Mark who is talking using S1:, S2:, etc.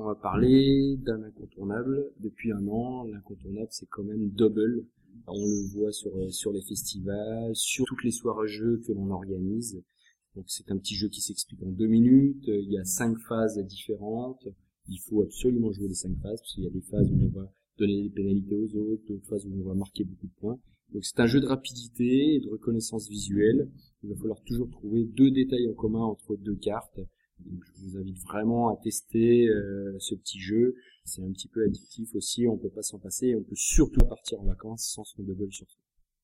S1: on va parler d'un incontournable. Depuis un an, l'incontournable, c'est quand même Double. On le voit sur, sur les festivals, sur toutes les soirées jeux que l'on organise. Donc c'est un petit jeu qui s'explique en deux minutes. Il y a cinq phases différentes. Il faut absolument jouer les cinq phases parce qu'il y a des phases où on va donner des pénalités aux autres, d'autres phases où on va marquer beaucoup de points. Donc c'est un jeu de rapidité et de reconnaissance visuelle. Il va falloir toujours trouver deux détails en commun entre deux cartes. Je vous invite vraiment à tester euh, ce petit jeu. C'est un petit peu addictif aussi, on peut pas s'en passer. On peut surtout partir en vacances sans son double sur.